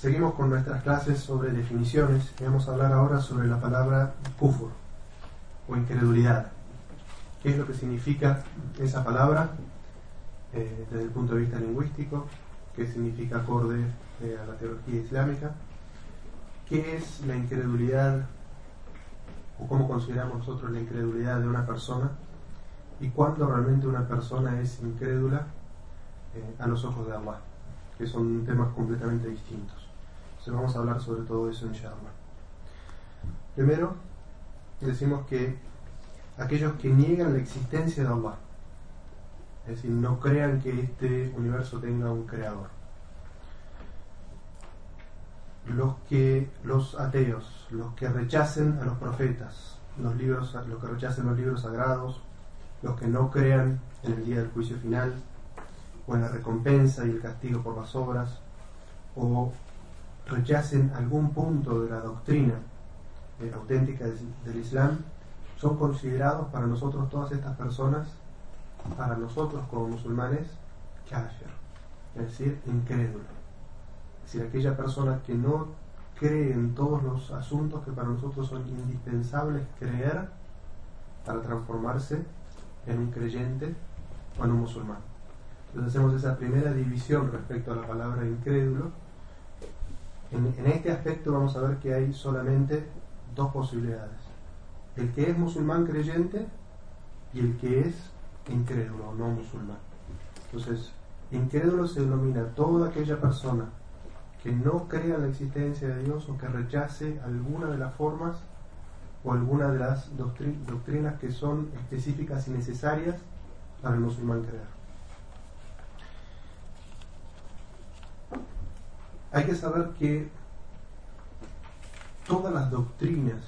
Seguimos con nuestras clases sobre definiciones y vamos a hablar ahora sobre la palabra kufur o incredulidad. ¿Qué es lo que significa esa palabra eh, desde el punto de vista lingüístico? ¿Qué significa acorde eh, a la teología islámica? ¿Qué es la incredulidad o cómo consideramos nosotros la incredulidad de una persona? ¿Y cuándo realmente una persona es incrédula eh, a los ojos de Allah? Que son temas completamente distintos. Entonces vamos a hablar sobre todo eso en Sharma. Primero, decimos que aquellos que niegan la existencia de Allah, es decir, no crean que este universo tenga un creador. Los que los ateos, los que rechacen a los profetas, los libros, los que rechacen los libros sagrados, los que no crean en el día del juicio final, o en la recompensa y el castigo por las obras, o rechacen algún punto de la doctrina eh, auténtica del Islam, son considerados para nosotros todas estas personas, para nosotros como musulmanes, kafir, es decir, incrédulo. Es decir, aquella persona que no cree en todos los asuntos que para nosotros son indispensables creer para transformarse en un creyente o en un musulmán. Entonces hacemos esa primera división respecto a la palabra incrédulo. En, este aspecto vamos a ver que hay solamente dos posibilidades el que es musulmán creyente y el que es incrédulo, no musulmán. Entonces, incrédulo se denomina toda aquella persona que no crea en la existencia de Dios o que rechace alguna de las formas o alguna de las doctrinas que son específicas y necesarias para el musulmán creer. Hay que saber que todas las doctrinas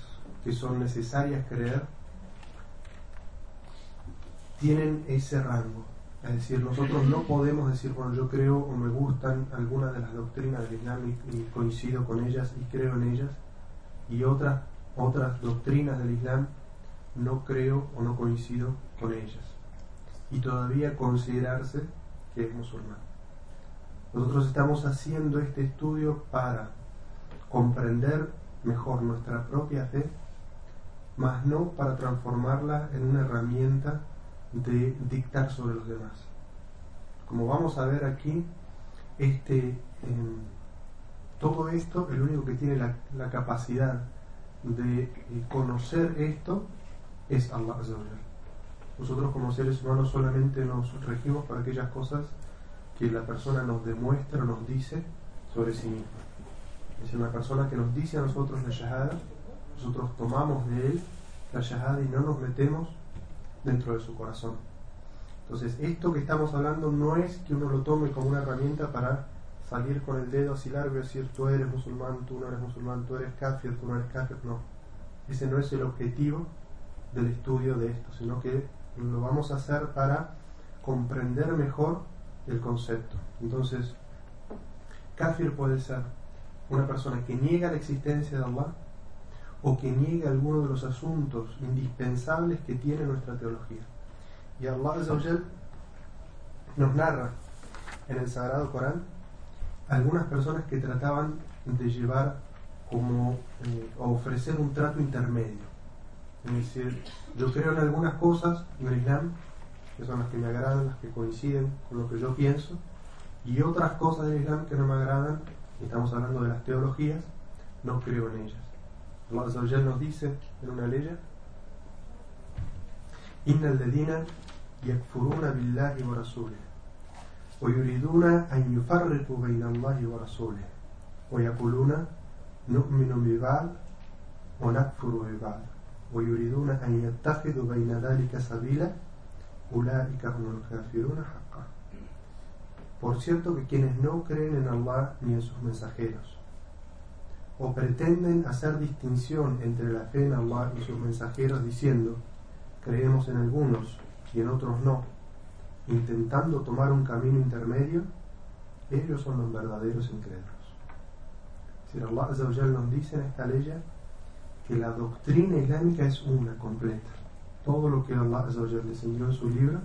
que son necesarias creer tienen ese rango. Es decir, nosotros no podemos decir, bueno, yo creo o me gustan algunas de las doctrinas del Islam y, coincido con ellas y creo en ellas, y otras, otras doctrinas del Islam no creo o no coincido con ellas. Y todavía considerarse que es musulmán. Nosotros estamos haciendo este estudio para comprender mejor nuestra propia fe mas no para transformarla en una herramienta de dictar sobre los demás. Como vamos a ver aquí, este, em, todo esto, el único que tiene la, capacidad de eh, conocer esto es Allah. Nosotros como seres humanos solamente nos regimos para aquellas cosas que la persona nos demuestra nos dice sobre sí misma. Es decir, una persona que nos dice a nosotros la shahada, nosotros tomamos de él la shahada y no nos metemos dentro de su corazón. Entonces, esto que estamos hablando no es que uno lo tome como una herramienta para salir con el dedo así largo y decir tú eres musulmán, tú no eres musulmán, tú eres kafir, tú no eres kafir, no. Ese no es el objetivo del estudio de esto, sino que lo vamos a hacer para comprender mejor el concepto. Entonces, kafir puede ser una persona que niega la existencia de Allah o que niegue alguno de los asuntos indispensables que tiene nuestra teología. Y Allah nos narra en el Sagrado Corán algunas personas que trataban de llevar como eh, ofrecer un trato intermedio. Es decir, yo creo en algunas cosas en Islam, que son las que me agradan, las que coinciden con lo que yo pienso, y otras cosas del Islam que no me agradan, estamos hablando de las teologías, no creo en ellas. Allah nos dice en una ley Inna al-ladina yakfuruna billahi wa rasulih wa yuriduna an yufarriqu bayna Allahi wa rasulih wa yakuluna nu'minu bibal wa nakfuru bibal wa yuriduna Por cierto que quienes no creen en Allah ni en sus mensajeros o pretenden hacer distinción entre la fe en Allah y sus mensajeros diciendo, creemos en algunos y en otros no, intentando tomar un camino intermedio, ellos son los verdaderos incrédulos. Si Allah nos dice en esta ley que la doctrina islámica es una completa, todo lo que Allah le enseñó en su libro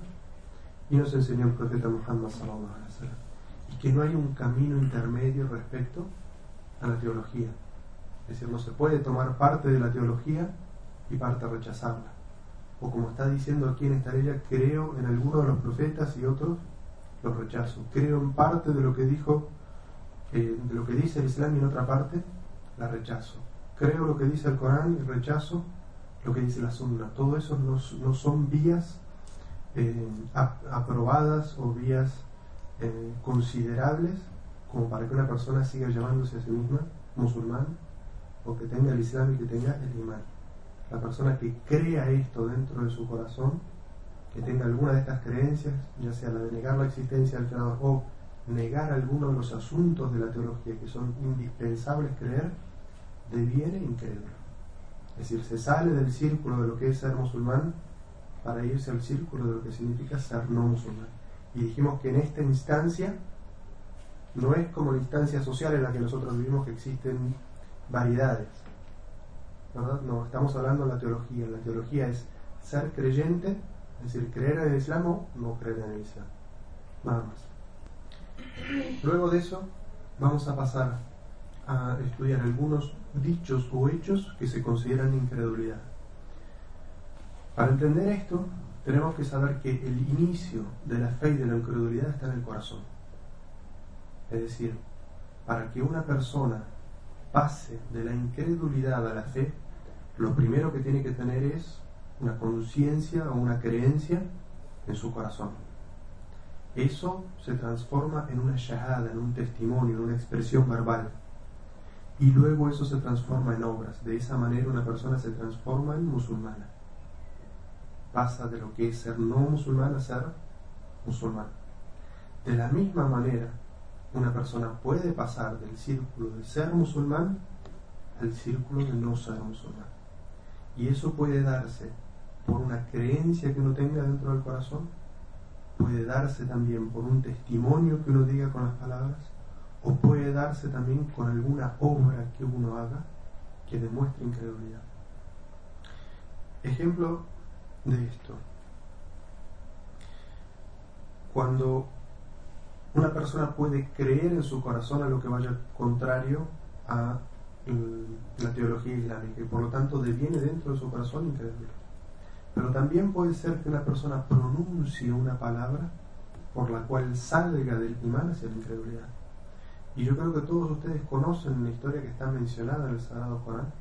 y nos enseñó el profeta Muhammad y que no hay un camino intermedio respecto a la teología. Es decir, no se puede tomar parte de la teología y parte rechazarla. O como está diciendo aquí en esta ley, creo en algunos de los profetas y otros los rechazo. Creo en parte de lo que dijo, eh, de lo que dice el Islam y en otra parte la rechazo. Creo lo que dice el Corán y rechazo lo que dice la Sunna. Todo eso no, no son vías eh, aprobadas o vías eh, considerables como para que una persona siga llamándose a sí misma musulmán o que tenga el Islam y que tenga el imán. La persona que crea esto dentro de su corazón, que tenga alguna de estas creencias, ya sea la de negar la existencia del Creador o negar alguno de los asuntos de la teología que son indispensables creer, deviene incrédulo. Es decir, se sale del círculo de lo que es ser musulmán para irse al círculo de lo que significa ser no musulmán. Y dijimos que en esta instancia no es como la instancia social en la que nosotros vivimos que existen variedades. ¿verdad? No, estamos hablando de la teología. La teología es ser creyente, es decir, creer en el Islam o no creer en el Islam. Nada más. Luego de eso, vamos a pasar a estudiar algunos dichos o hechos que se consideran incredulidad. Para entender esto, tenemos que saber que el inicio de la fe y de la incredulidad está en el corazón. Es decir, para que una persona pase de la incredulidad a la fe, lo primero que tiene que tener es una conciencia o una creencia en su corazón. Eso se transforma en una shahada, en un testimonio, en una expresión verbal y luego eso se transforma en obras. De esa manera una persona se transforma en musulmana. Pasa de lo que es ser no musulmán a ser musulmán. De la misma manera, una persona puede pasar del círculo de ser musulmán al círculo de no ser musulmán. Y eso puede darse por una creencia que uno tenga dentro del corazón, puede darse también por un testimonio que uno diga con las palabras, o puede darse también con alguna obra que uno haga que demuestre incredulidad. Ejemplo de esto. Cuando una persona puede creer en su corazón a lo que vaya contrario a la teología islámica y por lo tanto deviene dentro de su corazón incredulidad. Pero también puede ser que una persona pronuncie una palabra por la cual salga del imán hacia la incredulidad. Y yo creo que todos ustedes conocen la historia que está mencionada en el Sagrado Corán,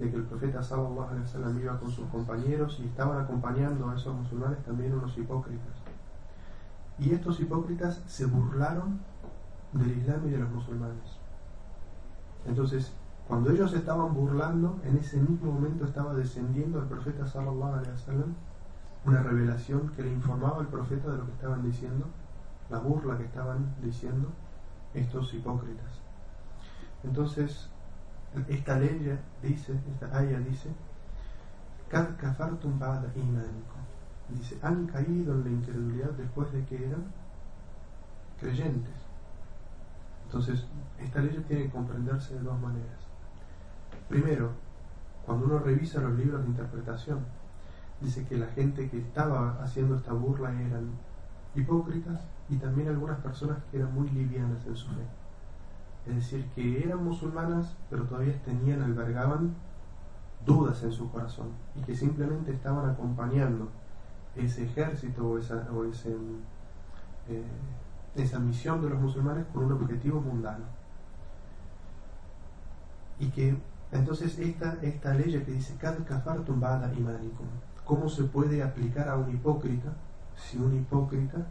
de que el profeta sallallahu alaihi wasallam iba con sus compañeros y estaban acompañando a esos musulmanes también unos hipócritas. Y estos hipócritas se burlaron del Islam y de los musulmanes. Entonces, cuando ellos estaban burlando, en ese mismo momento estaba descendiendo al profeta sallallahu alaihi wasallam una revelación que le informaba al profeta de lo que estaban diciendo, la burla que estaban diciendo estos hipócritas. Entonces, esta ley dice, esta aya dice, Dice, han caído en la incredulidad después de que eran creyentes. Entonces, esta ley tiene que comprenderse de dos maneras. Primero, cuando uno revisa los libros de interpretación, dice que la gente que estaba haciendo esta burla eran hipócritas y también algunas personas que eran muy livianas en su fe. Es decir, que eran musulmanas, pero todavía tenían, albergaban dudas en su corazón y que simplemente estaban acompañando ese ejército o esa, o eh, esa misión de los musulmanes con un objetivo mundano. Y que entonces esta, esta ley que dice ¿cómo se puede aplicar a un hipócrita si un hipócrita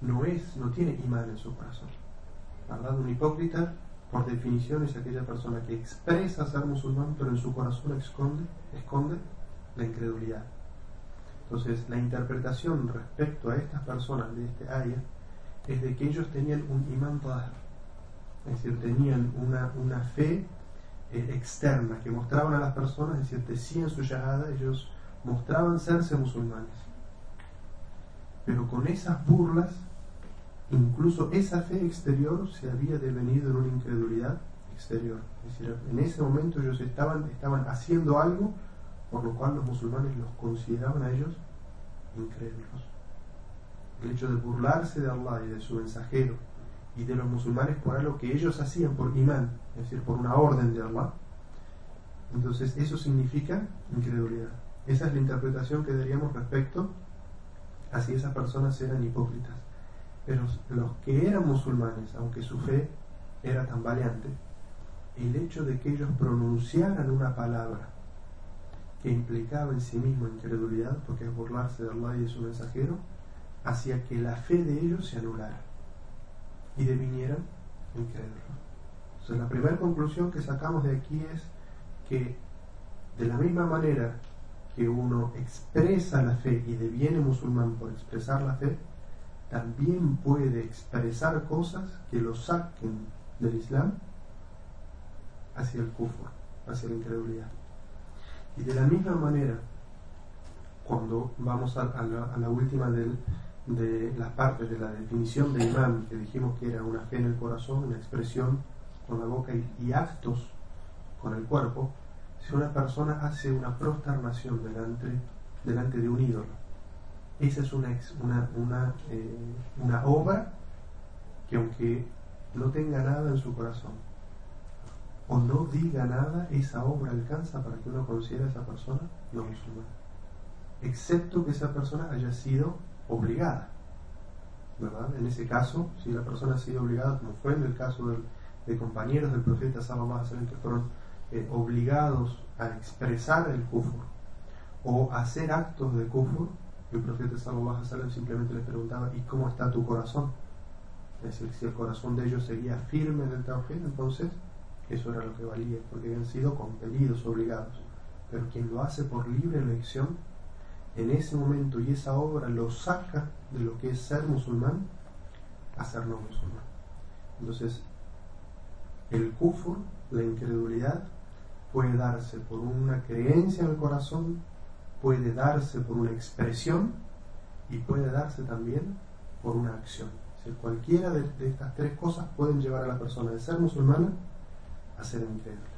no es, no tiene imán en su corazón. ¿Verdad? Un hipócrita, por definición, es aquella persona que expresa ser musulmán, pero en su corazón esconde, esconde la incredulidad. Entonces, la interpretación respecto a estas personas de este área es de que ellos tenían un imán todas, es decir, tenían una, una fe eh, externa que mostraban a las personas, es decir, decían su llegada, ellos mostraban serse musulmanes. Pero con esas burlas incluso esa fe exterior se había devenido en una incredulidad exterior. Es decir, en ese momento ellos estaban, estaban haciendo algo por lo cual los musulmanes los consideraban a ellos incrédulos. El hecho de burlarse de Allah y de su mensajero y de los musulmanes por algo que ellos hacían por imán, es decir, por una orden de Allah. Entonces eso significa incredulidad. Esa es la interpretación que daríamos respecto a si esas personas eran hipócritas. Pero los que eran musulmanes, aunque su fe era tan valiente, el hecho de que ellos pronunciaran una palabra que implicaba en sí mismo incredulidad, porque es burlarse de Allah y de su mensajero, hacía que la fe de ellos se anulara y devinieran incrédulos. Entonces la primera conclusión que sacamos de aquí es que de la misma manera que uno expresa la fe y deviene musulmán por expresar la fe, también puede expresar cosas que lo saquen del Islam hacia el kufr, hacia la incredulidad. Y de la misma manera, cuando vamos a, la, última de las partes de la definición de imán, que dijimos que era una fe en el corazón, una expresión con la boca y, actos con el cuerpo, si una persona hace una prosternación delante, delante de un ídolo, esa es una, una, eh, una obra que aunque no tenga nada en su corazón o no diga nada, esa obra alcanza para que uno considere a esa persona no musulmana. Excepto que esa persona haya sido obligada. ¿verdad? En ese caso, si la persona ha sido obligada, como fue en el caso de compañeros del profeta Salomón, que fueron eh, obligados a expresar el kufur o hacer actos de kufur, el profeta Salomón simplemente les preguntaba, ¿y cómo está tu corazón? Es decir, si el corazón de ellos seguía firme en el Tawhid, entonces eso era lo que valía, porque habían sido compelidos, obligados. Pero quien lo hace por libre elección, en ese momento y esa obra lo saca de lo que es ser musulmán a ser no musulmán. Entonces, el kufur, la incredulidad, puede darse por una creencia en el corazón, puede darse por una expresión y puede darse también por una acción. cualquiera de, estas tres cosas pueden llevar a la persona de ser musulmana a ser incrédula.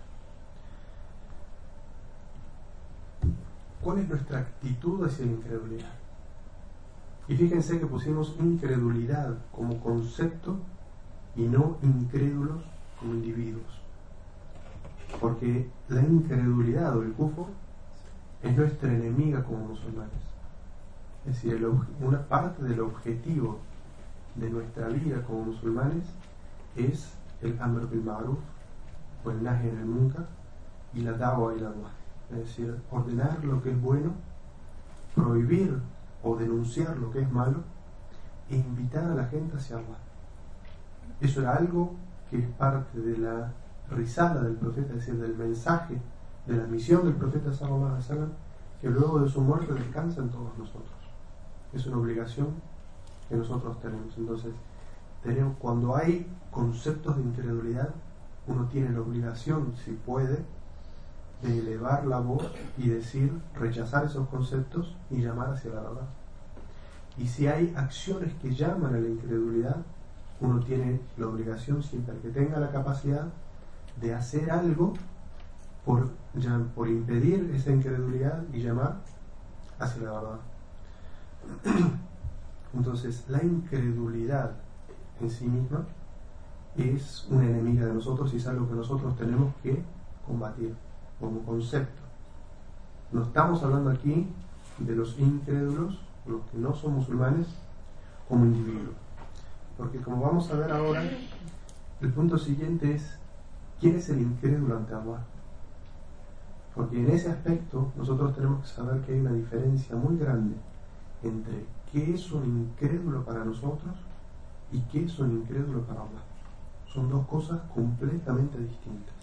¿Cuál es nuestra actitud hacia la incredulidad? Y fíjense que pusimos incredulidad como concepto y no incrédulos como individuos. Porque la incredulidad o el kufo es nuestra enemiga como musulmanes. Es decir, una parte del objetivo de nuestra vida como musulmanes es el amr bil ma'ruf o el nahi el nunca y la dawa y la dua. Es decir, ordenar lo que es bueno, prohibir o denunciar lo que es malo e invitar a la gente hacia Allah. Eso era algo que es parte de la risada del profeta, es decir, del mensaje de la misión del profeta Alaihi Wasallam, que luego de su muerte descansa en todos nosotros. Es una obligación que nosotros tenemos. Entonces, tenemos, cuando hay conceptos de incredulidad, uno tiene la obligación, si puede, de elevar la voz y decir, rechazar esos conceptos y llamar hacia la verdad. Y si hay acciones que llaman a la incredulidad, uno tiene la obligación, siempre que tenga la capacidad, de hacer algo por, por impedir esa incredulidad y llamar hacia la verdad. Entonces, la incredulidad en sí misma es una enemiga de nosotros y es algo que nosotros tenemos que combatir como concepto. No estamos hablando aquí de los incrédulos, los que no son musulmanes, como individuos. Porque como vamos a ver ahora, el punto siguiente es, ¿quién es el incrédulo ante Allah? Porque en ese aspecto nosotros tenemos que saber que hay una diferencia muy grande entre qué es un incrédulo para nosotros y qué es un incrédulo para Allah. Son dos cosas completamente distintas.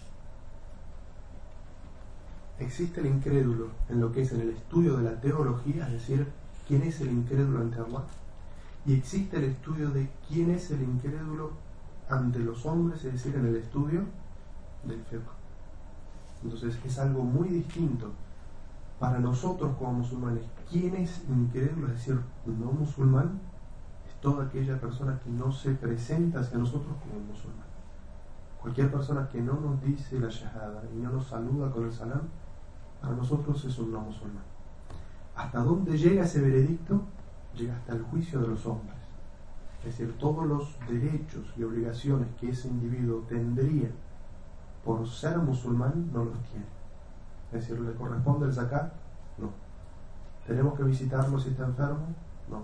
Existe el incrédulo en lo que es en el estudio de la teología, es decir, quién es el incrédulo ante Allah. Y existe el estudio de quién es el incrédulo ante los hombres, es decir, en el estudio del. Entonces es algo muy distinto para nosotros como musulmanes. ¿Quién es incrédulo? Es decir, no musulmán, es toda aquella persona que no se presenta hacia nosotros como musulmán. Cualquier persona que no nos dice la shahada y no nos saluda con el salam, para nosotros es un no musulmán. ¿Hasta dónde llega ese veredicto? Llega hasta el juicio de los hombres. es decir, todos los derechos y obligaciones que ese individuo tendría por ser musulmán no los tiene. Es decir, ¿le corresponde el zakat? No. ¿Tenemos que visitarlo si está enfermo? No.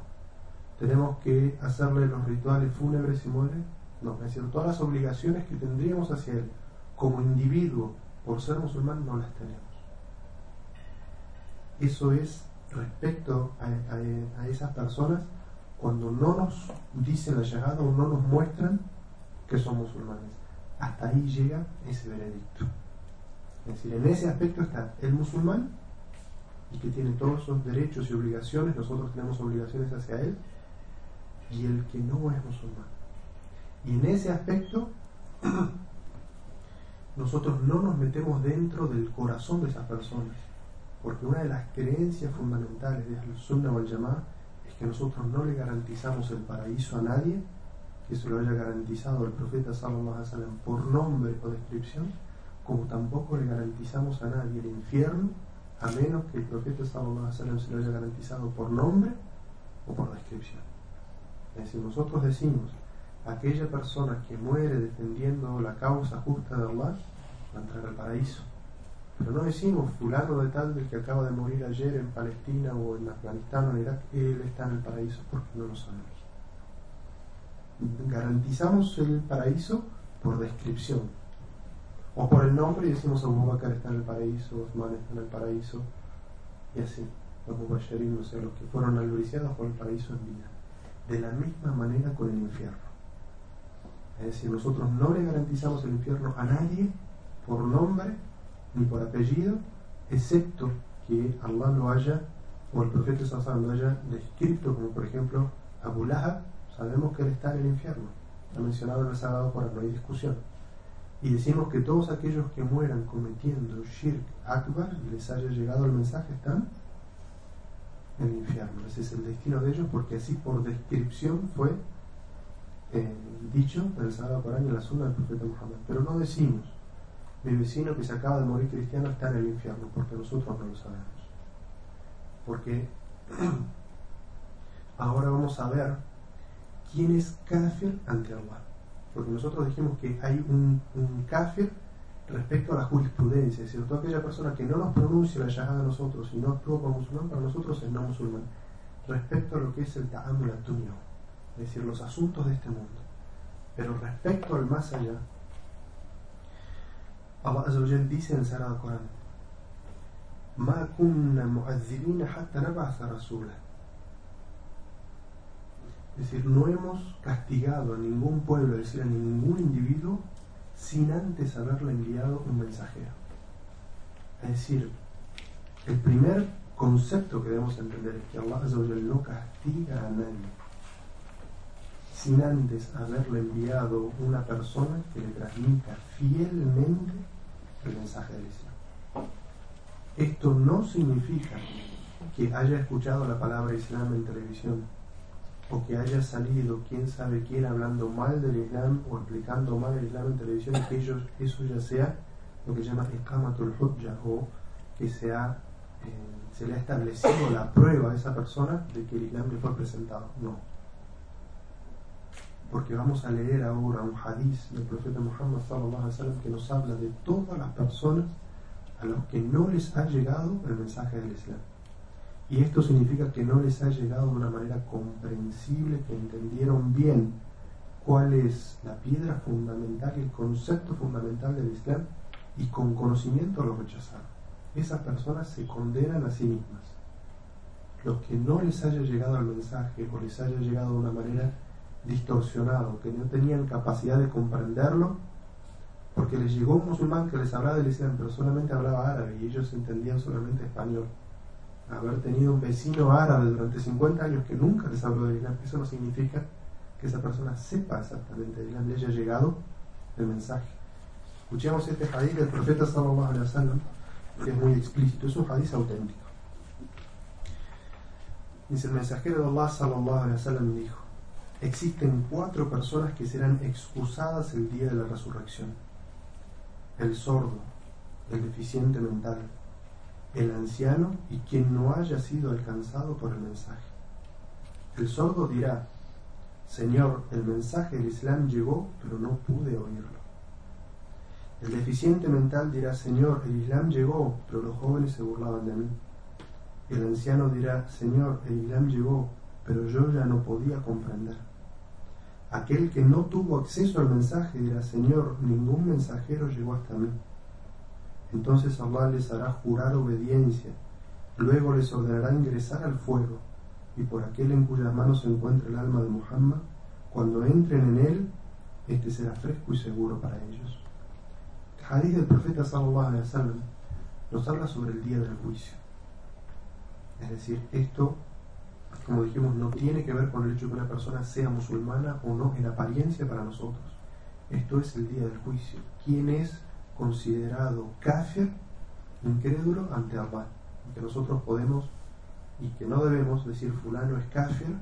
¿Tenemos que hacerle los rituales fúnebres si muere? No. Es decir, todas las obligaciones que tendríamos hacia él como individuo por ser musulmán no las tenemos. Eso es respecto a, esas personas cuando no nos dicen la llegada o no nos muestran que son musulmanes. Hasta ahí llega ese veredicto. Es decir, en ese aspecto está el musulmán y que tiene todos sus derechos y obligaciones, nosotros tenemos obligaciones hacia él, y el que no es musulmán. Y en ese aspecto nosotros no nos metemos dentro del corazón de esas personas, porque una de las creencias fundamentales de Al-Sunnah wal Jama'ah es que nosotros no le garantizamos el paraíso a nadie, que se lo haya garantizado el profeta sallallahu alaihi wasallam por nombre o descripción, como tampoco le garantizamos a nadie el infierno, a menos que el profeta sallallahu alaihi wasallam se lo haya garantizado por nombre o por descripción. Es decir, nosotros decimos aquella persona que muere defendiendo la causa justa de Allah va a entrar al paraíso. Pero no decimos fulano de tal del que acaba de morir ayer en Palestina o en Afganistán o en Irak, él está en el paraíso porque no lo sabemos. Garantizamos el paraíso por descripción o por el nombre y decimos Abu Bakr está en el paraíso, Osman está en el paraíso y así, los Mubashirin, o sea, los que fueron albriciados por el paraíso en vida. De la misma manera con el infierno. Es decir, nosotros no le garantizamos el infierno a nadie por nombre ni por apellido, excepto que Allah lo haya, o el profeta Sallallahu lo haya descrito, como por ejemplo Abu sabemos que él está en el infierno, ha mencionado en el Sagrado Corán, no hay discusión. Y decimos que todos aquellos que mueran cometiendo shirk akbar les haya llegado el mensaje, están en el infierno. Ese es el destino de ellos, porque así por descripción fue eh, dicho en el Corán y en la Sunna del profeta Muhammad. Pero no decimos, mi vecino que se acaba de morir cristiano está en el infierno, porque nosotros no lo sabemos. Porque ahora vamos a ver quién es kafir ante Allah. Porque nosotros dijimos que hay un, kafir respecto a la jurisprudencia, es decir, toda aquella persona que no nos pronuncia la llamada a nosotros y no actúa como musulmán, para nosotros es no musulmán, respecto a lo que es el ta'amul es decir, los asuntos de este mundo. Pero respecto al más allá, Allah Azzawajal dice en Sagrado Corán, Ma kunna hatta rasula. Es decir, no hemos castigado a ningún pueblo, es decir, a ningún individuo, sin antes haberle enviado un mensajero. Es decir, el primer concepto que debemos entender es que Allah no castiga a nadie sin antes haberle enviado una persona que le transmita fielmente el mensaje del Islam. Esto no significa que haya escuchado la palabra Islam en televisión o que haya salido quién sabe quién hablando mal del Islam o explicando mal el Islam en televisión que ellos, eso ya sea lo que se llama Iqamatul Hujja o que sea, eh, se le ha establecido la prueba a esa persona de que el Islam le fue presentado. No porque vamos a leer ahora un hadiz del profeta Muhammad sallam, que nos habla de todas las personas a los que no les ha llegado el mensaje del Islam. Y esto significa que no les ha llegado de una manera comprensible, que entendieron bien cuál es la piedra fundamental, el concepto fundamental del Islam, y con conocimiento lo rechazaron. Esas personas se condenan a sí mismas. Los que no les haya llegado el mensaje o les haya llegado de una manera distorsionado, que no tenían capacidad de comprenderlo, porque les llegó un musulmán que les hablaba del Islam, pero solamente hablaba árabe y ellos entendían solamente español. Haber tenido un vecino árabe durante 50 años que nunca les habló del Islam, eso no significa que esa persona sepa exactamente el Islam, le haya llegado el mensaje. Escuchemos este hadith del profeta sallallahu alaihi wasallam, que es muy explícito, es un hadith auténtico. Dice el mensajero de Allah sallallahu alaihi wasallam dijo: existen cuatro personas que serán excusadas el día de la resurrección. El sordo, el deficiente mental, el anciano y quien no haya sido alcanzado por el mensaje. El sordo dirá, Señor, el mensaje del Islam llegó, pero no pude oírlo. El deficiente mental dirá, Señor, el Islam llegó, pero los jóvenes se burlaban de mí. El anciano dirá, Señor, el Islam llegó, pero yo ya no podía comprender. Aquel que no tuvo acceso al mensaje dirá, Señor, ningún mensajero llegó hasta mí. Entonces Allah les hará jurar obediencia, luego les ordenará ingresar al fuego, y por aquel en cuyas manos se encuentra el alma de Muhammad, cuando entren en él, este será fresco y seguro para ellos. El hadith del profeta sallallahu alaihi wasallam nos habla sobre el día del juicio. Es decir, esto, como dijimos, no tiene que ver con el hecho de que una persona sea musulmana o no en apariencia para nosotros. Esto es el día del juicio. ¿Quién es considerado kafir, incrédulo ante Allah? Que nosotros podemos y que no debemos decir fulano es kafir,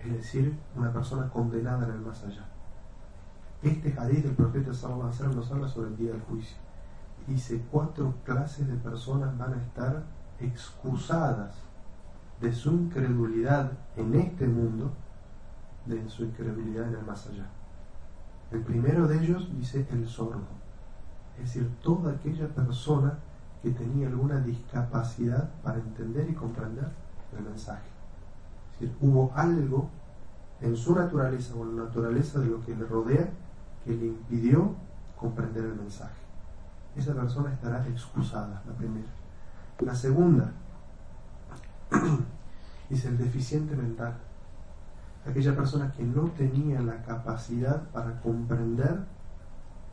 es decir, una persona condenada en el más allá. Este hadith del profeta sallallahu alaihi nos habla sobre el día del juicio. Dice, cuatro clases de personas van a estar excusadas de su incredulidad en este mundo, de su incredulidad en el más allá. El primero de ellos dice el sordo, es decir, toda aquella persona que tenía alguna discapacidad para entender y comprender el mensaje. Es decir, hubo algo en su naturaleza o en la naturaleza de lo que le rodea que le impidió comprender el mensaje. Esa persona estará excusada, la primera. La segunda, es el deficiente mental. Aquella persona que no tenía la capacidad para comprender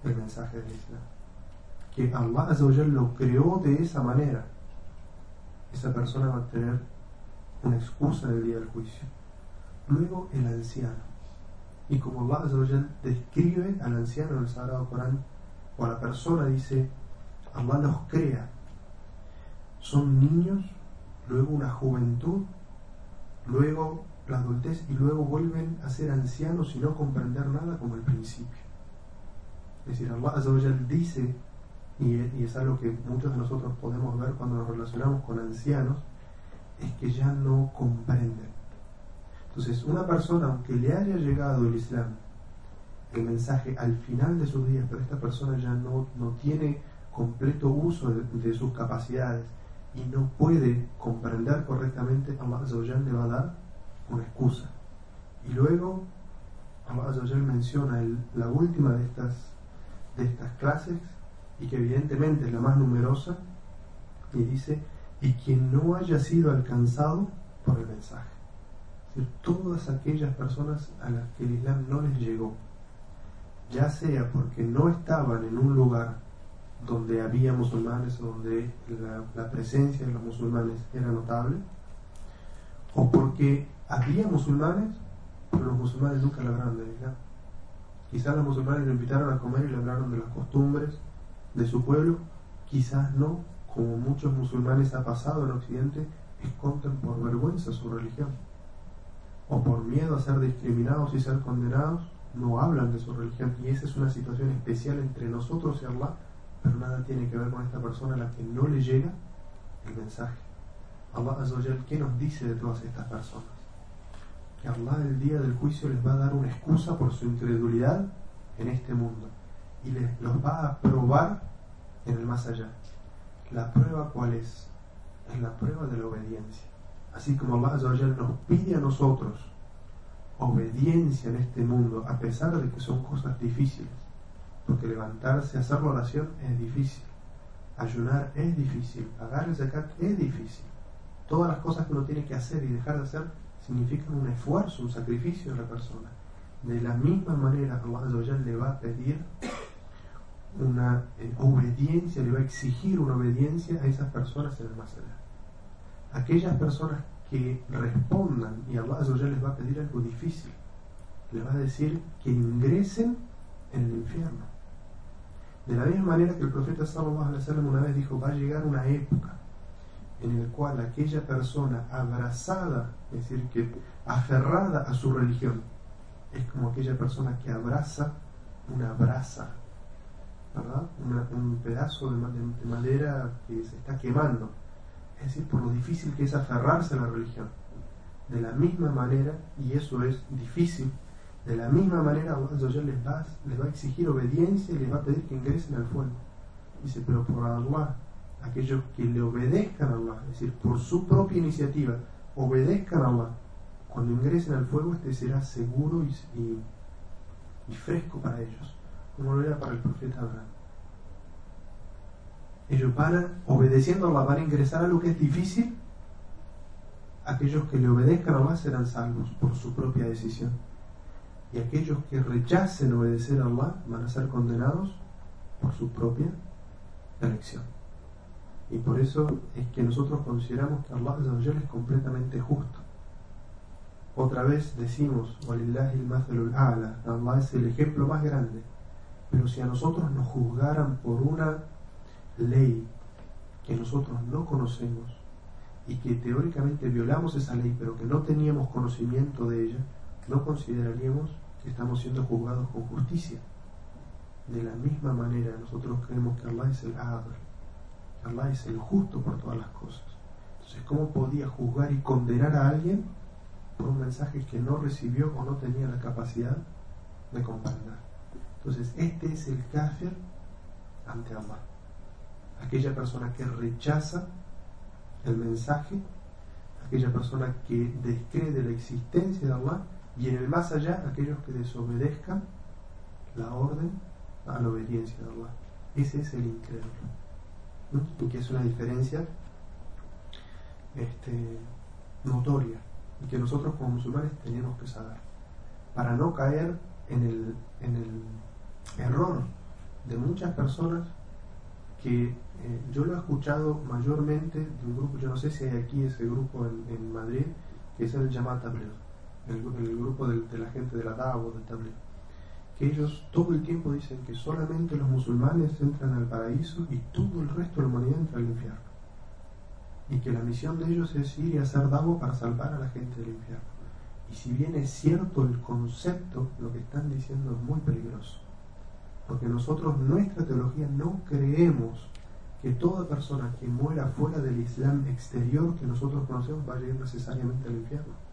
el mensaje del Islam. Que Allah lo creó de esa manera. Esa persona va a tener una excusa en el día del juicio. Luego el anciano y como Allah describe al anciano en el Sagrado Corán, o a la persona, dice, Allah los crea. Son niños, luego una juventud, luego la adultez y luego vuelven a ser ancianos y no comprender nada como el principio. Es decir, Allah dice, y es algo que muchos de nosotros podemos ver cuando nos relacionamos con ancianos, es que ya no comprenden entonces, una persona, aunque le haya llegado el Islam, el mensaje al final de sus días, pero esta persona ya no, no tiene completo uso de, sus capacidades y no puede comprender correctamente, Allah le va a dar una excusa. Y luego, Allah menciona la última de estas, de estas clases, y que evidentemente es la más numerosa, y dice, y quien no haya sido alcanzado por el mensaje todas aquellas personas a las que el Islam no les llegó, ya sea porque no estaban en un lugar donde había musulmanes o donde la, presencia de los musulmanes era notable, o porque había musulmanes, pero los musulmanes nunca le del Islam. Quizás los musulmanes lo invitaron a comer y le hablaron de las costumbres de su pueblo, quizás no, como muchos musulmanes ha pasado en Occidente, esconden por vergüenza su religión o por miedo a ser discriminados y ser condenados, no hablan de su religión. Y esa es una situación especial entre nosotros y Allah, pero nada tiene que ver con esta persona a la que no le llega el mensaje. Allah Azzawajal, ¿qué nos dice de todas estas personas? Que Allah el día del juicio les va a dar una excusa por su incredulidad en este mundo y les los va a probar en el más allá. ¿La prueba cuál es? Es la prueba de la obediencia. Así como Allah nos pide a nosotros obediencia en este mundo, a pesar de que son cosas difíciles. Porque levantarse, hacer la oración es difícil. Ayunar es difícil. Pagar el zakat es difícil. Todas las cosas que uno tiene que hacer y dejar de hacer significan un esfuerzo, un sacrificio de la persona. De la misma manera, Allah le va a pedir una obediencia, le va a exigir una obediencia a esas personas en el más allá aquellas personas que respondan y Allah les va a pedir algo difícil, les va a decir que ingresen en el infierno. De la misma manera que el profeta sallallahu alaihi wasallam una vez dijo, va a llegar una época en la cual aquella persona abrazada, es decir, que aferrada a su religión, es como aquella persona que abraza una brasa, un pedazo de madera que se está quemando es decir, por lo difícil que es aferrarse a la religión. De la misma manera, y eso es difícil, De la misma manera Allah les va, les va a exigir obediencia y les va a pedir que ingresen al fuego. Dice, pero por Allah, aquellos que le obedezcan a Allah, es decir, por su propia iniciativa, obedezcan a Allah, cuando ingresen al fuego este será seguro y, fresco para ellos, como lo era para el profeta Abraham. Ellos van, obedeciendo a Allah, van a ingresar a lo que es difícil. Aquellos que le obedezcan a Allah serán salvos por su propia decisión y aquellos que rechacen obedecer a Allah van a ser condenados por su propia elección. Y por eso es que nosotros consideramos que Allah es completamente justo. Otra vez decimos, Allah es el ejemplo más grande. Pero si a nosotros nos juzgaran por una ley que nosotros no conocemos y que teóricamente violamos esa ley pero que no teníamos conocimiento de ella, no consideraríamos estamos siendo juzgados con justicia. De la misma manera, nosotros creemos que Allah es el Adr, Allah es el justo por todas las cosas. Entonces, ¿cómo podía juzgar y condenar a alguien por un mensaje que no recibió o no tenía la capacidad de comprender? Entonces, este es el kafir ante Allah. Aquella persona que rechaza el mensaje, aquella persona que descree de la existencia de Allah y en el más allá aquellos que desobedezcan la orden a la obediencia de Allah. Ese es el incrédulo. Y que es una diferencia este, notoria y que nosotros como musulmanes tenemos que saber para no caer en el error de muchas personas que eh, yo lo he escuchado mayormente de un grupo, yo no sé si hay aquí ese grupo en, Madrid, que es el Yamat el, el grupo de, la gente de la DAO, del Tablet, que ellos todo el tiempo dicen que solamente los musulmanes entran al paraíso y todo el resto de la humanidad entra al infierno. Y que la misión de ellos es ir y hacer DAO para salvar a la gente del infierno. Y si bien es cierto el concepto, lo que están diciendo es muy peligroso. Porque nosotros, nuestra teología, no creemos que toda persona que muera fuera del Islam exterior que nosotros conocemos vaya a ir necesariamente al infierno